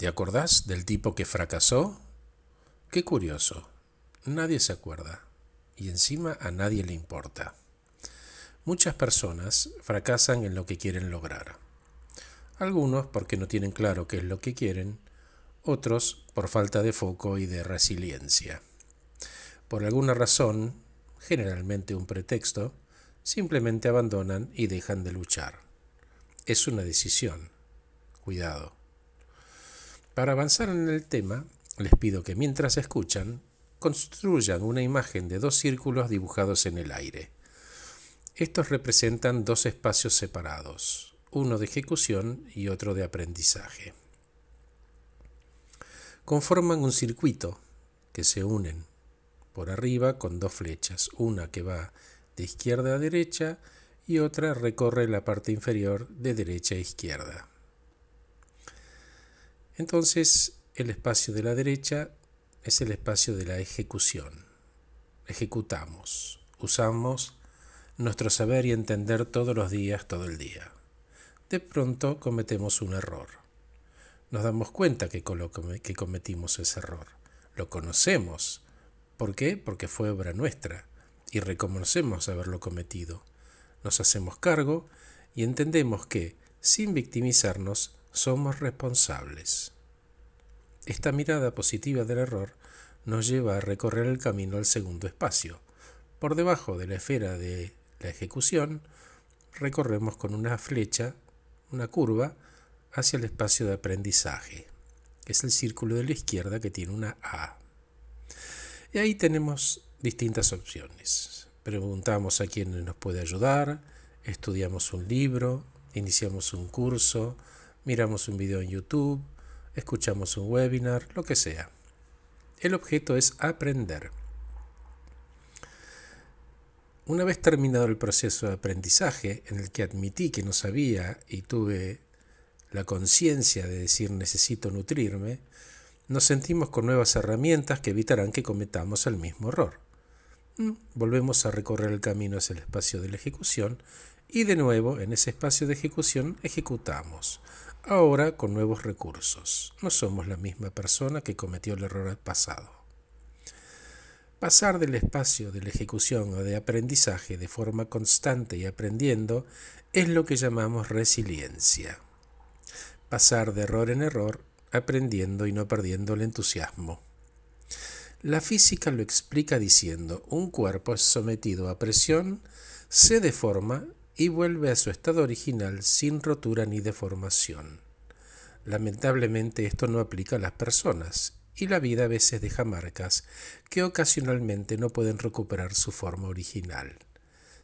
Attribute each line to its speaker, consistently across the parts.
Speaker 1: ¿Te acordás del tipo que fracasó? Qué curioso. Nadie se acuerda. Y encima a nadie le importa. Muchas personas fracasan en lo que quieren lograr. Algunos porque no tienen claro qué es lo que quieren, otros por falta de foco y de resiliencia. Por alguna razón, generalmente un pretexto, simplemente abandonan y dejan de luchar. Es una decisión. Cuidado. Para avanzar en el tema, les pido que mientras escuchan, construyan una imagen de dos círculos dibujados en el aire. Estos representan dos espacios separados, uno de ejecución y otro de aprendizaje. Conforman un circuito que se unen por arriba con dos flechas, una que va de izquierda a derecha y otra recorre la parte inferior de derecha a izquierda. Entonces, el espacio de la derecha es el espacio de la ejecución. Ejecutamos, usamos nuestro saber y entender todos los días, todo el día. De pronto cometemos un error. Nos damos cuenta que, cometimos ese error. Lo conocemos. ¿Por qué? Porque fue obra nuestra y reconocemos haberlo cometido. Nos hacemos cargo y entendemos que, sin victimizarnos, somos responsables. Esta mirada positiva del error nos lleva a recorrer el camino al segundo espacio. Por debajo de la esfera de la ejecución, recorremos con una flecha, una curva, hacia el espacio de aprendizaje, que es el círculo de la izquierda que tiene una A. Y ahí tenemos distintas opciones. Preguntamos a quién nos puede ayudar, estudiamos un libro, iniciamos un curso, miramos un video en YouTube, escuchamos un webinar, lo que sea. El objeto es aprender. Una vez terminado el proceso de aprendizaje, en el que admití que no sabía y tuve la conciencia de decir necesito nutrirme, nos sentimos con nuevas herramientas que evitarán que cometamos el mismo error. Mm, volvemos a recorrer el camino hacia el espacio de la ejecución y de nuevo en ese espacio de ejecución ejecutamos, ahora con nuevos recursos. No somos la misma persona que cometió el error pasado. Pasar del espacio de la ejecución o de aprendizaje de forma constante y aprendiendo es lo que llamamos resiliencia. Pasar de error en error, aprendiendo y no perdiendo el entusiasmo. La física lo explica diciendo, un cuerpo sometido a presión, se deforma y vuelve a su estado original sin rotura ni deformación. Lamentablemente esto no aplica a las personas, y la vida a veces deja marcas que ocasionalmente no pueden recuperar su forma original.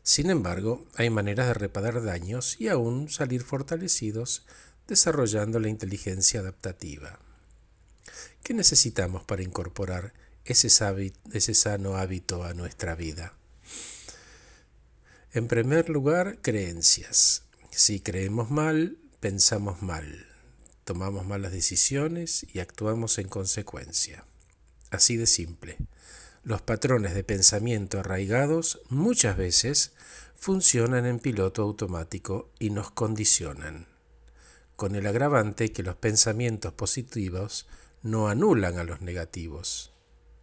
Speaker 1: Sin embargo, hay maneras de reparar daños y aún salir fortalecidos desarrollando la inteligencia adaptativa. ¿Qué necesitamos para incorporar ese, ese sano hábito a nuestra vida? En primer lugar, creencias. Si creemos mal, pensamos mal, tomamos malas decisiones y actuamos en consecuencia. Así de simple. Los patrones de pensamiento arraigados muchas veces funcionan en piloto automático y nos condicionan, con el agravante que los pensamientos positivos no anulan a los negativos.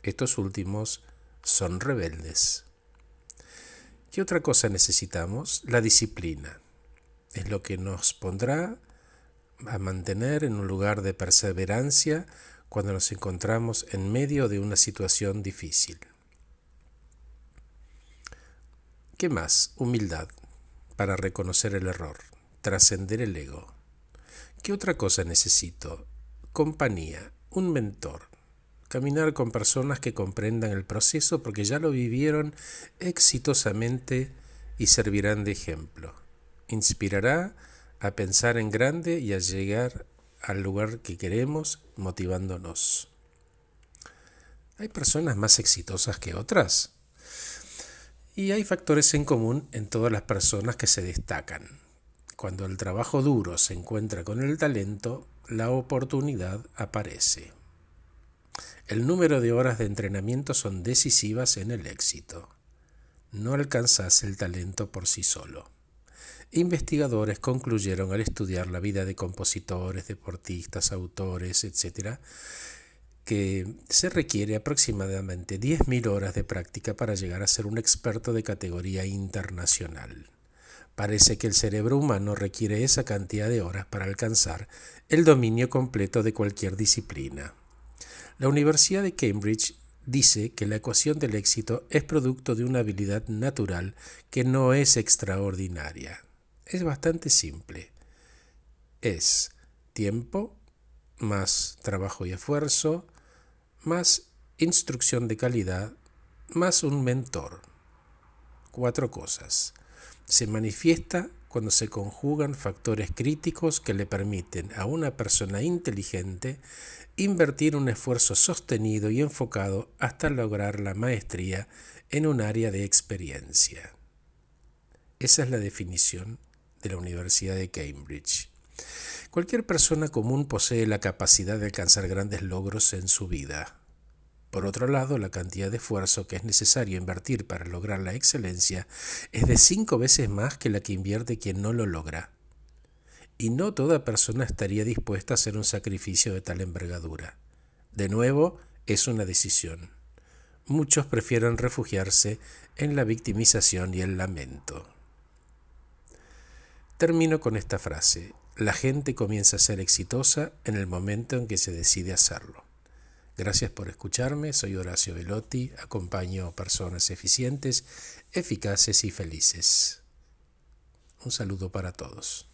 Speaker 1: Estos últimos son rebeldes. ¿Qué otra cosa necesitamos? La disciplina. Es lo que nos pondrá a mantener en un lugar de perseverancia cuando nos encontramos en medio de una situación difícil. ¿Qué más? Humildad para reconocer el error, trascender el ego. ¿Qué otra cosa necesito? Compañía, un mentor, caminar con personas que comprendan el proceso porque ya lo vivieron exitosamente y servirán de ejemplo. Inspirará a pensar en grande y a llegar al lugar que queremos motivándonos. ¿Hay personas más exitosas que otras? Y hay factores en común en todas las personas que se destacan. Cuando el trabajo duro se encuentra con el talento, la oportunidad aparece. El número de horas de entrenamiento son decisivas en el éxito. No alcanzas el talento por sí solo. investigadores concluyeron al estudiar la vida de compositores, deportistas, autores, etc., que se requiere aproximadamente 10.000 horas de práctica para llegar a ser un experto de categoría internacional. Parece que el cerebro humano requiere esa cantidad de horas para alcanzar el dominio completo de cualquier disciplina. La Universidad de Cambridge dice que la ecuación del éxito es producto de una habilidad natural que no es extraordinaria. Es bastante simple. Es tiempo más trabajo y esfuerzo más instrucción de calidad más un mentor. Cuatro cosas se manifiesta cuando se conjugan factores críticos que le permiten a una persona inteligente invertir un esfuerzo sostenido y enfocado hasta lograr la maestría en un área de experiencia. Esa es la definición de la Universidad de Cambridge. Cualquier persona común posee la capacidad de alcanzar grandes logros en su vida. Por otro lado, la cantidad de esfuerzo que es necesario invertir para lograr la excelencia es de cinco veces más que la que invierte quien no lo logra. Y no toda persona estaría dispuesta a hacer un sacrificio de tal envergadura. De nuevo, es una decisión. Muchos prefieren refugiarse en la victimización y el lamento. Termino con esta frase. La gente comienza a ser exitosa en el momento en que se decide hacerlo. Gracias por escucharme, soy Horacio Velotti, acompaño personas eficientes, eficaces y felices. Un saludo para todos.